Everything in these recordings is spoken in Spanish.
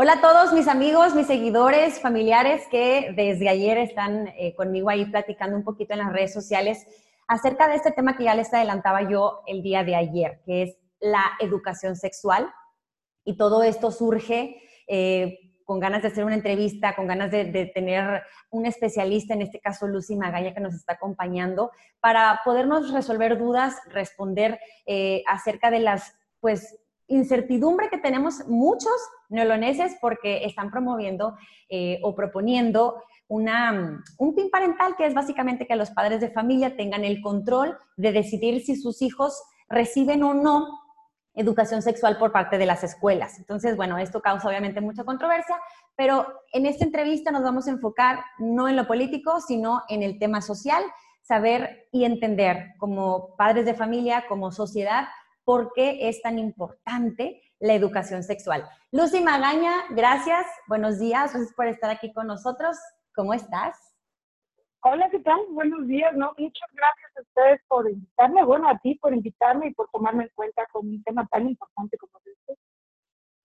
Hola a todos mis amigos, mis seguidores, familiares que desde ayer están eh, conmigo ahí platicando un poquito en las redes sociales acerca de este tema que ya les adelantaba yo el día de ayer, que es la educación sexual. Y todo esto surge eh, con ganas de hacer una entrevista, con ganas de, tener un especialista, en este caso Lucy Magaña, que nos está acompañando, para podernos resolver dudas, responder eh, acerca de las, pues, incertidumbre que tenemos muchos neoloneses porque están promoviendo eh, o proponiendo una, un PIN parental, que es básicamente que los padres de familia tengan el control de decidir si sus hijos reciben o no educación sexual por parte de las escuelas. Entonces, bueno, esto causa obviamente mucha controversia, pero en esta entrevista nos vamos a enfocar no en lo político, sino en el tema social, saber y entender como padres de familia, como sociedad, por qué es tan importante la educación sexual. Lucy Magaña, gracias, buenos días, gracias por estar aquí con nosotros. ¿Cómo estás? Hola, ¿qué tal? Buenos días, ¿no? Muchas gracias a ustedes por invitarme, bueno, a ti por invitarme y por tomarme en cuenta con un tema tan importante como este.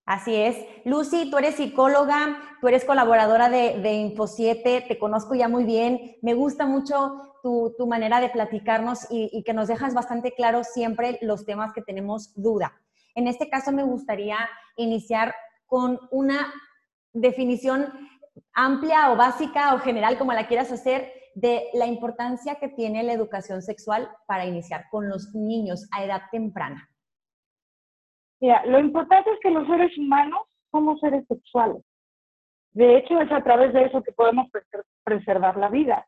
Así es. Lucy, tú eres psicóloga, tú eres colaboradora de, de Info 7, te conozco ya muy bien, me gusta mucho tu, manera de platicarnos y, que nos dejas bastante claro siempre los temas que tenemos duda. En este caso me gustaría iniciar con una definición amplia o básica o general, como la quieras hacer, de la importancia que tiene la educación sexual para iniciar con los niños a edad temprana. Mira, lo importante es que los seres humanos somos seres sexuales. De hecho, es a través de eso que podemos preservar la vida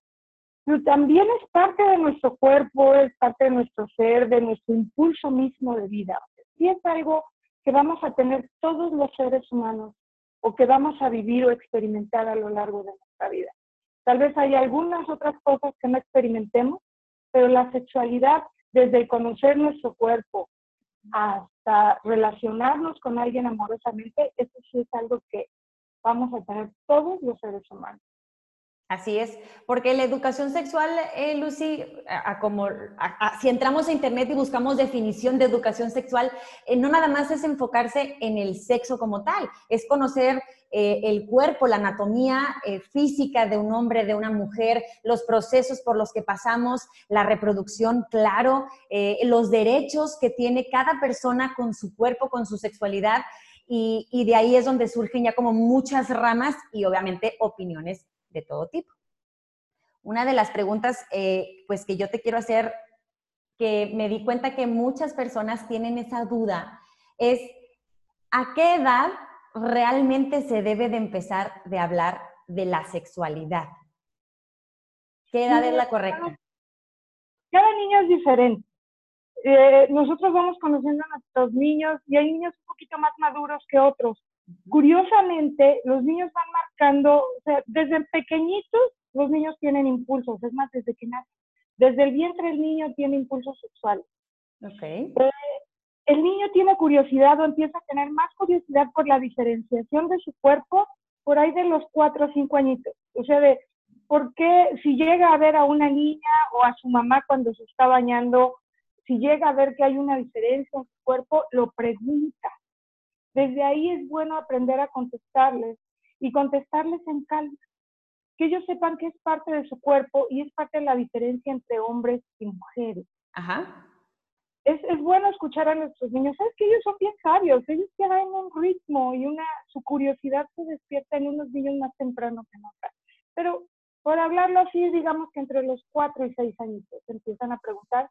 pero también es parte de nuestro cuerpo, es parte de nuestro ser, de nuestro impulso mismo de vida. Y es algo que vamos a tener todos los seres humanos o que vamos a vivir o experimentar a lo largo de nuestra vida. Tal vez hay algunas otras cosas que no experimentemos, pero la sexualidad, desde conocer nuestro cuerpo hasta relacionarnos con alguien amorosamente, eso sí es algo que vamos a tener todos los seres humanos. Así es, porque la educación sexual, eh, Lucy, como, si entramos a Internet y buscamos definición de educación sexual, eh, no nada más es enfocarse en el sexo como tal, es conocer eh, el cuerpo, la anatomía física de un hombre, de una mujer, los procesos por los que pasamos, la reproducción, claro, los derechos que tiene cada persona con su cuerpo, con su sexualidad, y, y de ahí es donde surgen ya como muchas ramas y obviamente opiniones de todo tipo. Una de las preguntas eh, pues que yo te quiero hacer, que me di cuenta que muchas personas tienen esa duda, es ¿a qué edad realmente se debe de empezar de hablar de la sexualidad? ¿Qué edad es la correcta? Cada niño es diferente. Eh, nosotros vamos conociendo a nuestros niños y hay niños un poquito más maduros que otros. Curiosamente, los niños van marcando, o sea, desde pequeñitos los niños tienen impulsos, es más, desde que nacen. Desde el vientre el niño tiene impulsos sexuales. Okay. Eh, el niño tiene curiosidad o empieza a tener más curiosidad por la diferenciación de su cuerpo por ahí de los cuatro o cinco añitos. O sea, de por qué si llega a ver a una niña o a su mamá cuando se está bañando, si llega a ver que hay una diferencia en su cuerpo, lo pregunta. Desde ahí es bueno aprender a contestarles y contestarles en calma. Que ellos sepan que es parte de su cuerpo y es parte de la diferencia entre hombres y mujeres. Ajá. Es, es bueno escuchar a nuestros niños. Sabes que ellos son bien sabios, ellos tienen un ritmo y una, su curiosidad se despierta en unos niños más temprano que en otras. Pero por hablarlo así, digamos que entre los cuatro y seis años empiezan a preguntar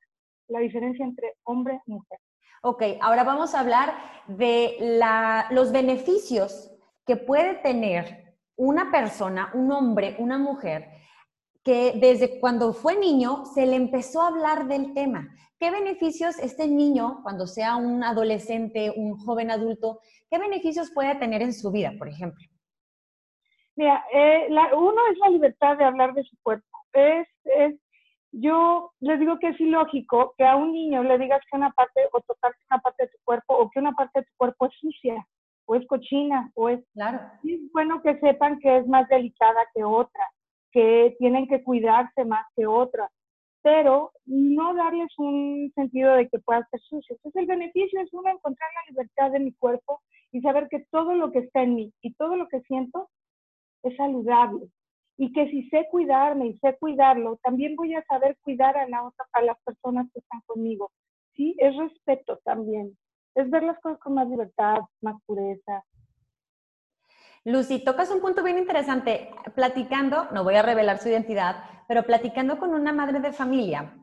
la diferencia entre hombre y mujer. Ok, ahora vamos a hablar de los beneficios que puede tener una persona, un hombre, una mujer, que desde cuando fue niño se le empezó a hablar del tema. ¿Qué beneficios este niño, cuando sea un adolescente, un joven adulto, qué beneficios puede tener en su vida, por ejemplo? Mira, eh, uno es la libertad de hablar de su cuerpo. Es, es yo les digo que es ilógico que a un niño le digas que una parte o tocarte una parte de tu cuerpo o que una parte de tu cuerpo es sucia o es cochina o es... Claro. es bueno que sepan que es más delicada que otra, que tienen que cuidarse más que otra, pero no darles un sentido de que pueda ser sucio. Entonces el beneficio es uno encontrar la libertad de mi cuerpo y saber que todo lo que está en mí y todo lo que siento es saludable. Y que si sé cuidarme y sé cuidarlo, también voy a saber cuidar a, la a las personas que están conmigo. Sí, es respeto también. Es ver las cosas con más libertad, más pureza. Lucy, tocas un punto bien interesante. Platicando, no voy a revelar su identidad, pero platicando con una madre de familia,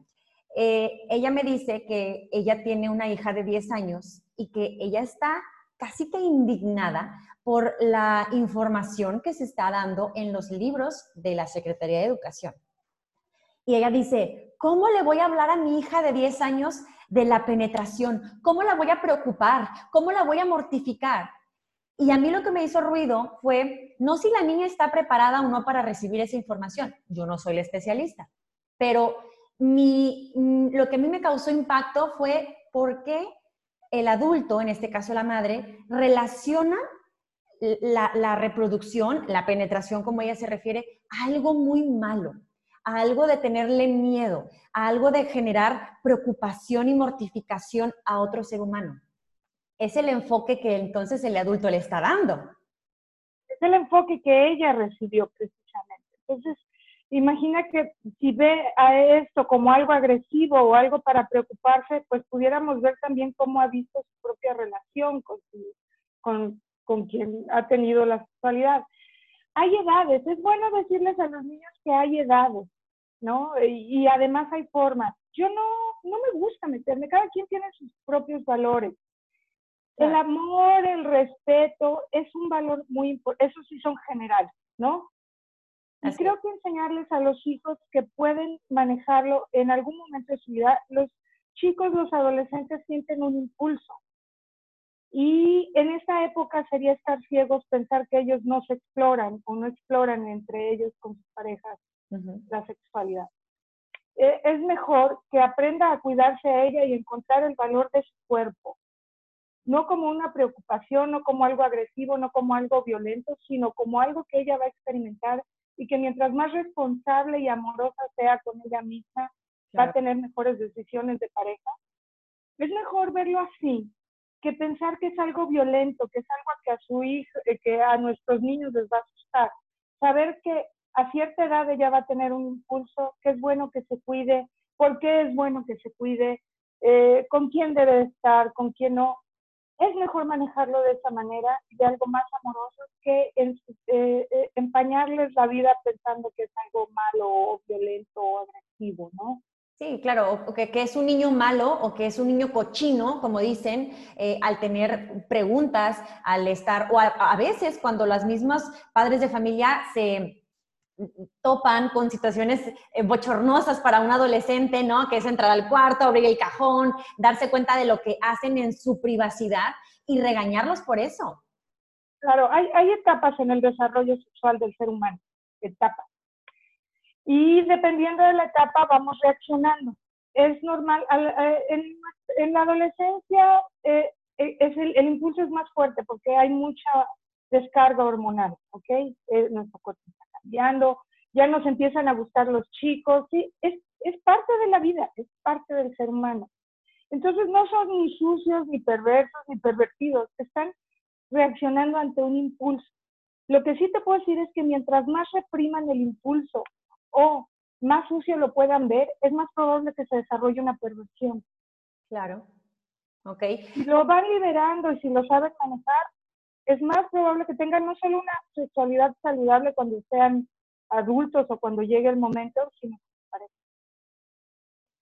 eh, ella me dice que ella tiene una hija de 10 años y que ella está casi que indignada por la información que se está dando en los libros de la Secretaría de Educación. Y ella dice, ¿cómo le voy a hablar a mi hija de 10 años de la penetración? ¿Cómo la voy a preocupar? ¿Cómo la voy a mortificar? Y a mí lo que me hizo ruido fue, no si la niña está preparada o no para recibir esa información. Yo no soy la especialista, pero mi, mm, lo que a mí me causó impacto fue por qué el adulto, en este caso la madre, relaciona la, reproducción, la penetración, como ella se refiere, a algo muy malo, a algo de tenerle miedo, a algo de generar preocupación y mortificación a otro ser humano. Es el enfoque que entonces el adulto le está dando. Es el enfoque que ella recibió precisamente. Entonces, imagina que si ve a esto como algo agresivo o algo para preocuparse, pues pudiéramos ver también cómo ha visto su propia relación con, con, con quien ha tenido la sexualidad. Hay edades, es bueno decirles a los niños que hay edades, ¿no? Y, además hay formas. Yo no, no me gusta meterme, cada quien tiene sus propios valores. El amor, el respeto es un valor muy importante, eso sí son generales, ¿no? Y creo que enseñarles a los hijos que pueden manejarlo en algún momento de su vida. Los chicos, los adolescentes sienten un impulso. Y en esta época sería estar ciegos pensar que ellos no se exploran o no exploran entre ellos con sus parejas la sexualidad. E, es mejor que aprenda a cuidarse a ella y encontrar el valor de su cuerpo. No como una preocupación, no como algo agresivo, no como algo violento, sino como algo que ella va a experimentar y que mientras más responsable y amorosa sea con ella misma, va a tener mejores decisiones de pareja. Es mejor verlo así que pensar que es algo violento, que es algo que a su hijo, eh, que a nuestros niños les va a asustar. Saber que a cierta edad ella va a tener un impulso, que es bueno que se cuide, por qué es bueno que se cuide, eh, con quién debe estar, con quién no es mejor manejarlo de esa manera, de algo más amoroso, que eh, empañarles la vida pensando que es algo malo o violento o agresivo, ¿no? Sí, claro, o que, es un niño malo o que es un niño cochino, como dicen, eh, al tener preguntas, al estar, o a, veces cuando las mismas padres de familia se topan con situaciones bochornosas para un adolescente, ¿no? Que es entrar al cuarto, abrir el cajón, darse cuenta de lo que hacen en su privacidad y regañarlos por eso. Claro, hay, hay etapas en el desarrollo sexual del ser humano, etapas. Y dependiendo de la etapa vamos reaccionando. Es normal, en, en la adolescencia eh, eh, es el, impulso es más fuerte porque hay mucha descarga hormonal, ¿ok? Eh, nuestro cuerpo está cambiando, ya nos empiezan a gustar los chicos, sí, es, es parte de la vida, es parte del ser humano. Entonces no son ni sucios, ni perversos, ni pervertidos, están reaccionando ante un impulso. Lo que sí te puedo decir es que mientras más repriman el impulso o más sucio lo puedan ver, es más probable que se desarrolle una perversión. Claro. Ok. Si lo van liberando y si lo saben manejar, es más probable que tengan no solo una sexualidad saludable cuando sean adultos o cuando llegue el momento, sino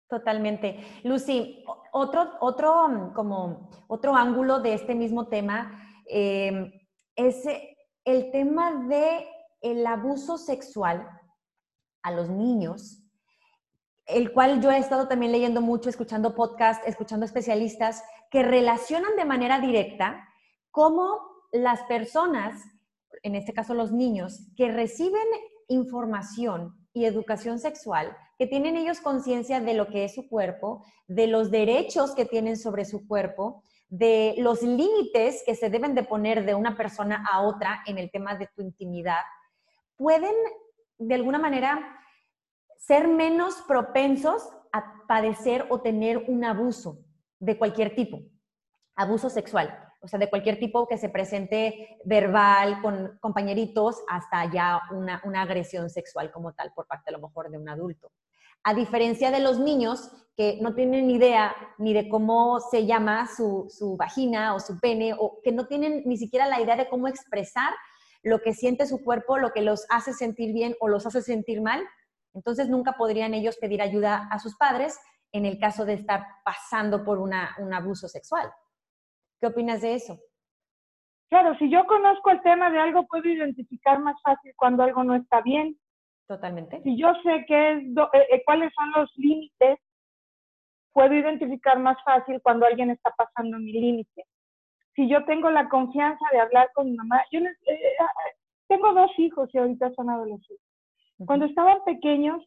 Totalmente. Lucy, otro, otro, mm, como otro ángulo de este mismo tema em, es el tema de el abuso sexual a los niños, el cual yo he estado también leyendo mucho, escuchando podcasts, escuchando especialistas que relacionan de manera directa cómo las personas, en este caso los niños, que reciben información y educación sexual, que tienen ellos conciencia de lo que es su cuerpo, de los derechos que tienen sobre su cuerpo, de los límites que se deben de poner de una persona a otra en el tema de tu intimidad, pueden de alguna manera ser menos propensos a padecer o tener un abuso de cualquier tipo, abuso sexual. o sea, de cualquier tipo que se presente verbal con compañeritos hasta ya una, una agresión sexual como tal por parte a lo mejor de un adulto. A diferencia de los niños que no tienen ni idea ni de cómo se llama su, su vagina o su pene, o que no tienen ni siquiera la idea de cómo expresar lo que siente su cuerpo, lo que los hace sentir bien o los hace sentir mal, entonces nunca podrían ellos pedir ayuda a sus padres en el caso de estar pasando por un abuso sexual. ¿Qué opinas de eso? Claro, si yo conozco el tema de algo, puedo identificar más fácil cuando algo no está bien. Totalmente. Si yo sé qué es, eh, eh, cuáles son los límites, puedo identificar más fácil cuando alguien está pasando mi límite. Si yo tengo la confianza de hablar con mi mamá, yo eh, tengo dos hijos y ahorita son adolescentes. Cuando estaban pequeños,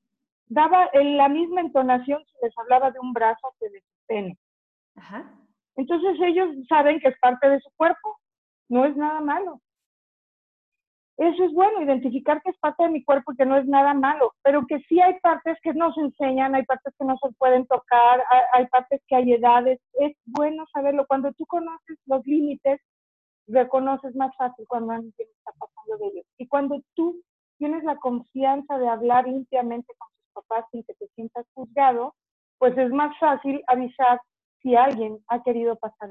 daba la misma entonación si les hablaba de un brazo que de su pene. Ajá. Entonces ellos saben que es parte de su cuerpo, no es nada malo. Eso es bueno, identificar que es parte de mi cuerpo que no es nada malo, pero que sí hay partes que no se enseñan, hay partes que no se pueden tocar, hay, partes que hay edades. Es bueno saberlo. Cuando tú conoces los límites, reconoces más fácil cuando alguien está pasando de ellos. Y cuando tú tienes la confianza de hablar íntimamente con tus papás sin que te sientas juzgado, pues es más fácil avisar si alguien ha querido pasar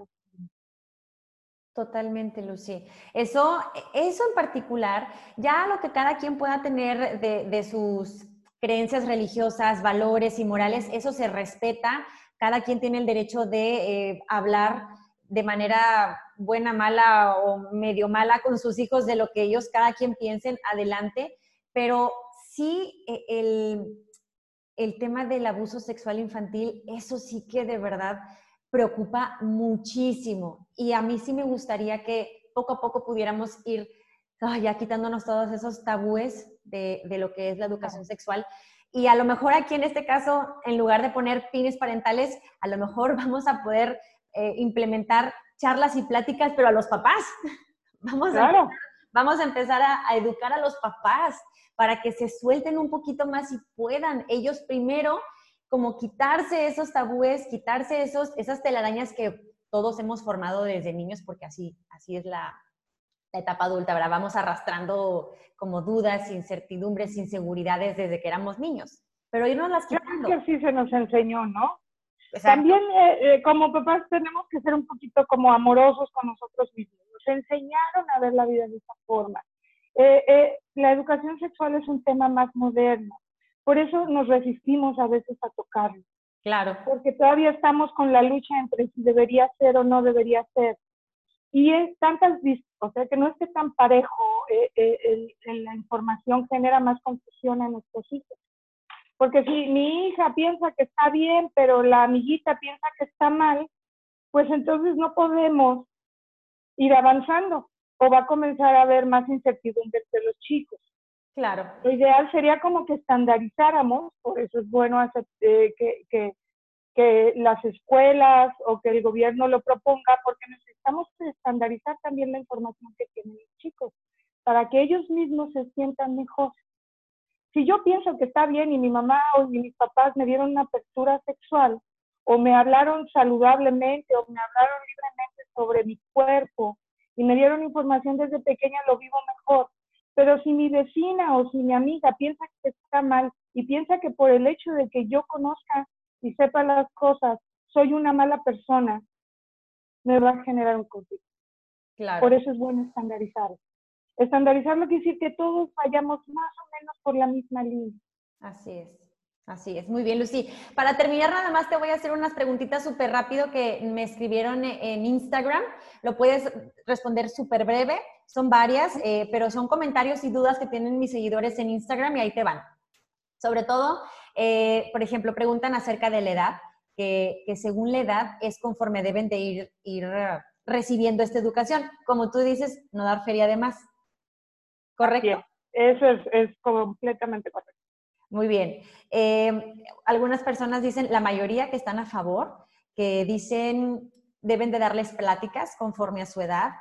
Totalmente, Lucy. Eso, eso en particular, ya lo que cada quien pueda tener de, sus creencias religiosas, valores y morales, eso se respeta. Cada quien tiene el derecho de eh, hablar de manera buena, mala o medio mala con sus hijos de lo que ellos, cada quien piensen, adelante. Pero sí, e, el, el tema del abuso sexual infantil, eso sí que de verdad preocupa muchísimo. Y a mí sí me gustaría que poco a poco pudiéramos ir ya quitándonos todos esos tabúes de, lo que es la educación sexual. Y a lo mejor aquí en este caso, en lugar de poner pines parentales, a lo mejor vamos a poder eh, implementar charlas y pláticas, pero a los papás. Vamos, a, vamos a empezar a, a educar a los papás para que se suelten un poquito más y puedan ellos primero como quitarse esos tabúes, quitarse esos, esas telarañas que todos hemos formado desde niños, porque así, así es la, etapa adulta, ¿verdad? Vamos arrastrando como dudas, incertidumbres, inseguridades desde que éramos niños, pero irnos las quitando. Creo que así se nos enseñó, ¿no? También eh, eh, como papás tenemos que ser un poquito como amorosos con nosotros mismos. Nos enseñaron a ver la vida de esa forma. Eh, la educación sexual es un tema más moderno. Por eso nos resistimos a veces a tocarlo. Claro. Porque todavía estamos con la lucha entre si debería ser o no debería ser. Y es tantas, o sea, que no esté tan parejo, eh, eh, la información genera más confusión a nuestros hijos. Porque si mi hija piensa que está bien, pero la amiguita piensa que está mal, pues entonces no podemos ir avanzando o va a comenzar a haber más incertidumbre entre los chicos. Claro. Lo ideal sería como que estandarizáramos, por eso es bueno hacer, eh, que, que, que, las escuelas o que el gobierno lo proponga, porque necesitamos estandarizar también la información que tienen los chicos, para que ellos mismos se sientan mejor. Si yo pienso que está bien y mi mamá o mis papás me dieron una apertura sexual, o me hablaron saludablemente, o me hablaron libremente sobre mi cuerpo, y me dieron información desde pequeña, lo vivo mejor pero si mi vecina o si mi amiga piensa que está mal y piensa que por el hecho de que yo conozca y sepa las cosas, soy una mala persona, me va a generar un conflicto. Claro. Por eso es bueno estandarizar. Estandarizar lo quiere decir que todos vayamos más o menos por la misma línea. Así es. Así es, muy bien, Lucy. Para terminar, nada más te voy a hacer unas preguntitas súper rápido que me escribieron en Instagram. Lo puedes responder súper breve. Son varias, eh, pero son comentarios y dudas que tienen mis seguidores en Instagram y ahí te van. Sobre todo, eh, por ejemplo, preguntan acerca de la edad, que, según la edad es conforme deben de ir, ir recibiendo esta educación. Como tú dices, no dar feria de más. ¿Correcto? Eso es, es completamente correcto. Muy bien. Eh, algunas personas dicen, la mayoría que están a favor, que dicen deben de darles pláticas conforme a su edad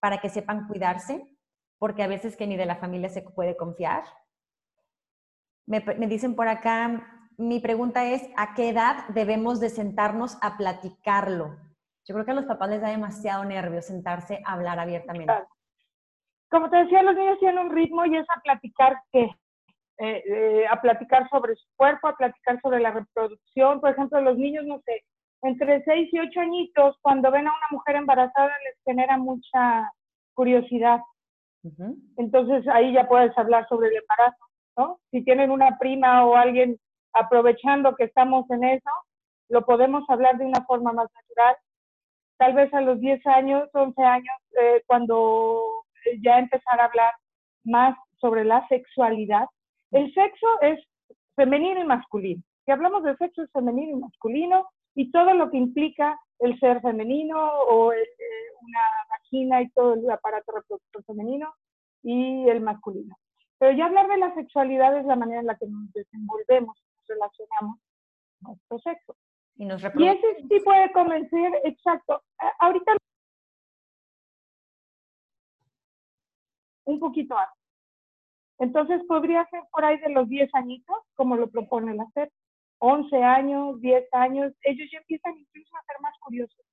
para que sepan cuidarse, porque a veces que ni de la familia se puede confiar. Me, dicen por acá, mi pregunta es, ¿a qué edad debemos de sentarnos a platicarlo? Yo creo que a los papás les da demasiado nervio sentarse a hablar abiertamente. Como te decía, los niños tienen un ritmo y es a platicar qué, eh, eh, a platicar sobre su cuerpo, a platicar sobre la reproducción. Por ejemplo, los niños, no sé, entre 6 y 8 añitos, cuando ven a una mujer embarazada, les genera mucha curiosidad. Entonces ahí ya puedes hablar sobre el embarazo, ¿no? Si tienen una prima o alguien aprovechando que estamos en eso, lo podemos hablar de una forma más natural. Tal vez a los 10 años, 11 años, eh, cuando ya empezar a hablar más sobre la sexualidad. El sexo es femenino y masculino. Si hablamos de sexo es femenino y masculino y todo lo que implica el ser femenino o eh, una vagina y todo el aparato reproductor femenino y el masculino. Pero ya hablar de la sexualidad es la manera en la que nos desenvolvemos, nos relacionamos con nuestro sexo. Y, nos y ese sí puede convencer, exacto. Ahorita un poquito antes. Entonces podría ser por ahí de los 10 añitos, como lo proponen hacer. 11 años, 10 años, ellos ya empiezan incluso a ser más curiosos,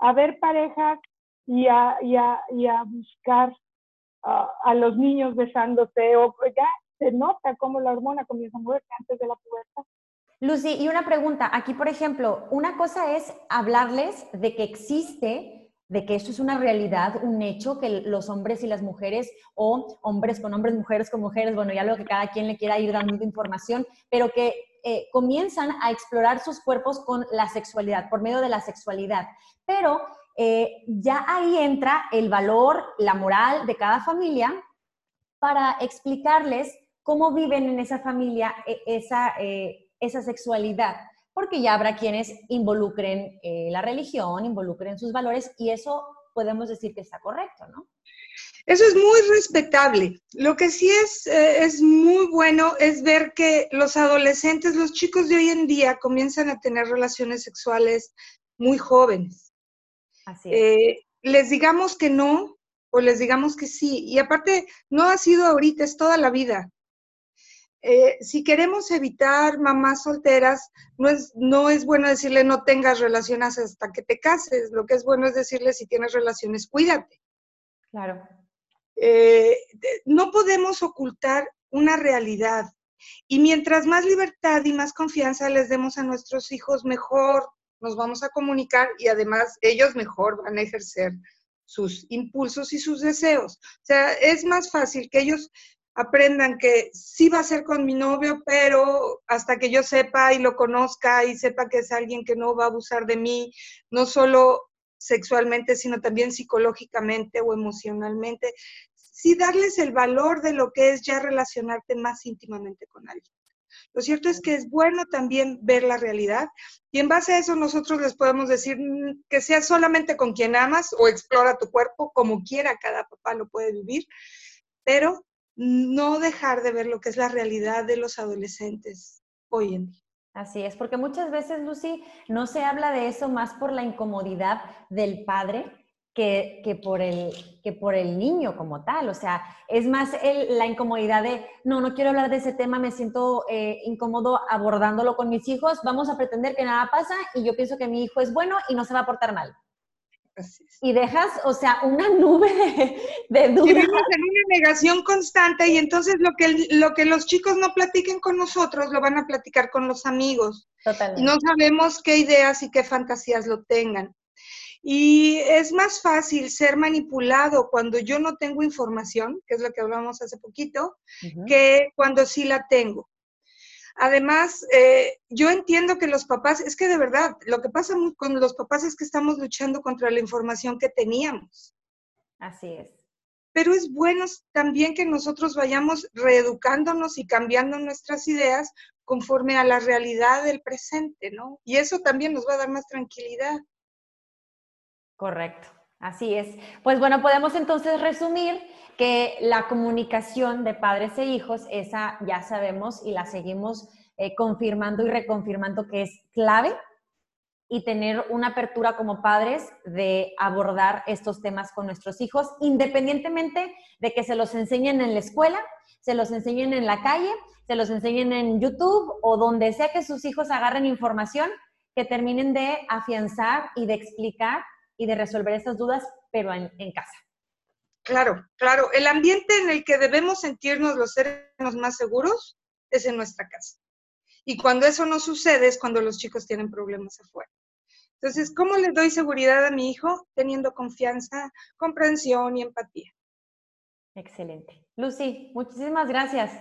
a ver parejas y a, y a, y a buscar a los niños besándose, o ya se nota cómo la hormona comienza a moverse antes de la pubertad. Lucy, y una pregunta, aquí por ejemplo, una cosa es hablarles de que existe de que esto es una realidad, un hecho, que los hombres y las mujeres, o hombres con hombres, mujeres con mujeres, bueno, ya lo que cada quien le quiera ir dando información, pero que eh, comienzan a explorar sus cuerpos con la sexualidad, por medio de la sexualidad. Pero eh, ya ahí entra el valor, la moral de cada familia para explicarles cómo viven en esa familia eh, esa, esa sexualidad porque ya habrá quienes involucren eh, la religión, involucren sus valores y eso podemos decir que está correcto, ¿no? Eso es muy respetable. Lo que sí es, eh, es muy bueno es ver que los adolescentes, los chicos de hoy en día comienzan a tener relaciones sexuales muy jóvenes. Así es. Eh, les digamos que no o les digamos que sí. Y aparte, no ha sido ahorita, es toda la vida. Eh, si queremos evitar mamás solteras, no es, no es bueno decirle no tengas relaciones hasta que te cases. Lo que es bueno es decirle si tienes relaciones, cuídate. Claro. Eh, no podemos ocultar una realidad. Y mientras más libertad y más confianza les demos a nuestros hijos, mejor nos vamos a comunicar y además ellos mejor van a ejercer sus impulsos y sus deseos. O sea, es más fácil que ellos aprendan que sí va a ser con mi novio, pero hasta que yo sepa y lo conozca y sepa que es alguien que no va a abusar de mí, no solo sexualmente, sino también psicológicamente o emocionalmente, sí darles el valor de lo que es ya relacionarte más íntimamente con alguien. Lo cierto es que es bueno también ver la realidad y en base a eso nosotros les podemos decir mm, que sea solamente con quien amas o explora tu cuerpo como quiera, cada papá lo puede vivir, pero no dejar de ver lo que es la realidad de los adolescentes hoy en día. Así es, porque muchas veces, Lucy, no se habla de eso más por la incomodidad del padre que, que, por, el, que por el niño como tal. O sea, es más la incomodidad de, no, no quiero hablar de ese tema, me siento eh, incómodo abordándolo con mis hijos, vamos a pretender que nada pasa y yo pienso que mi hijo es bueno y no se va a portar mal. Y dejas, o sea, una nube de, dudas. Vivimos en una negación constante y entonces lo que, lo que los chicos no platiquen con nosotros lo van a platicar con los amigos. Totalmente. Y no sabemos qué ideas y qué fantasías lo tengan. Y es más fácil ser manipulado cuando yo no tengo información, que es lo que hablamos hace poquito, que cuando sí la tengo. Además, eh, yo entiendo que los papás, es que de verdad, lo que pasa con los papás es que estamos luchando contra la información que teníamos. Así es. Pero es bueno también que nosotros vayamos reeducándonos y cambiando nuestras ideas conforme a la realidad del presente, ¿no? Y eso también nos va a dar más tranquilidad. Correcto, así es. Pues bueno, podemos entonces resumir que la comunicación de padres e hijos, esa ya sabemos y la seguimos eh, confirmando y reconfirmando que es clave y tener una apertura como padres de abordar estos temas con nuestros hijos, independientemente de que se los enseñen en la escuela, se los enseñen en la calle, se los enseñen en YouTube o donde sea que sus hijos agarren información, que terminen de afianzar y de explicar y de resolver esas dudas, pero en, casa. Claro, claro. El ambiente en el que debemos sentirnos los seres más seguros es en nuestra casa. Y cuando eso no sucede es cuando los chicos tienen problemas afuera. Entonces, ¿cómo le doy seguridad a mi hijo? Teniendo confianza, comprensión y empatía. Excelente. Lucy, muchísimas gracias.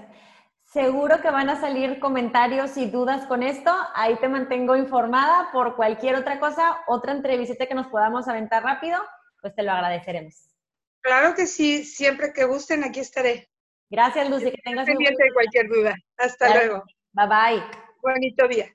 Seguro que van a salir comentarios y dudas con esto. Ahí te mantengo informada por cualquier otra cosa, otra entrevista que nos podamos aventar rápido, pues te lo agradeceremos. Claro que sí, siempre que gusten, aquí estaré. Gracias, Lucy, que tengas pendiente de cualquier duda. Hasta luego. Bye bye. Bonito día.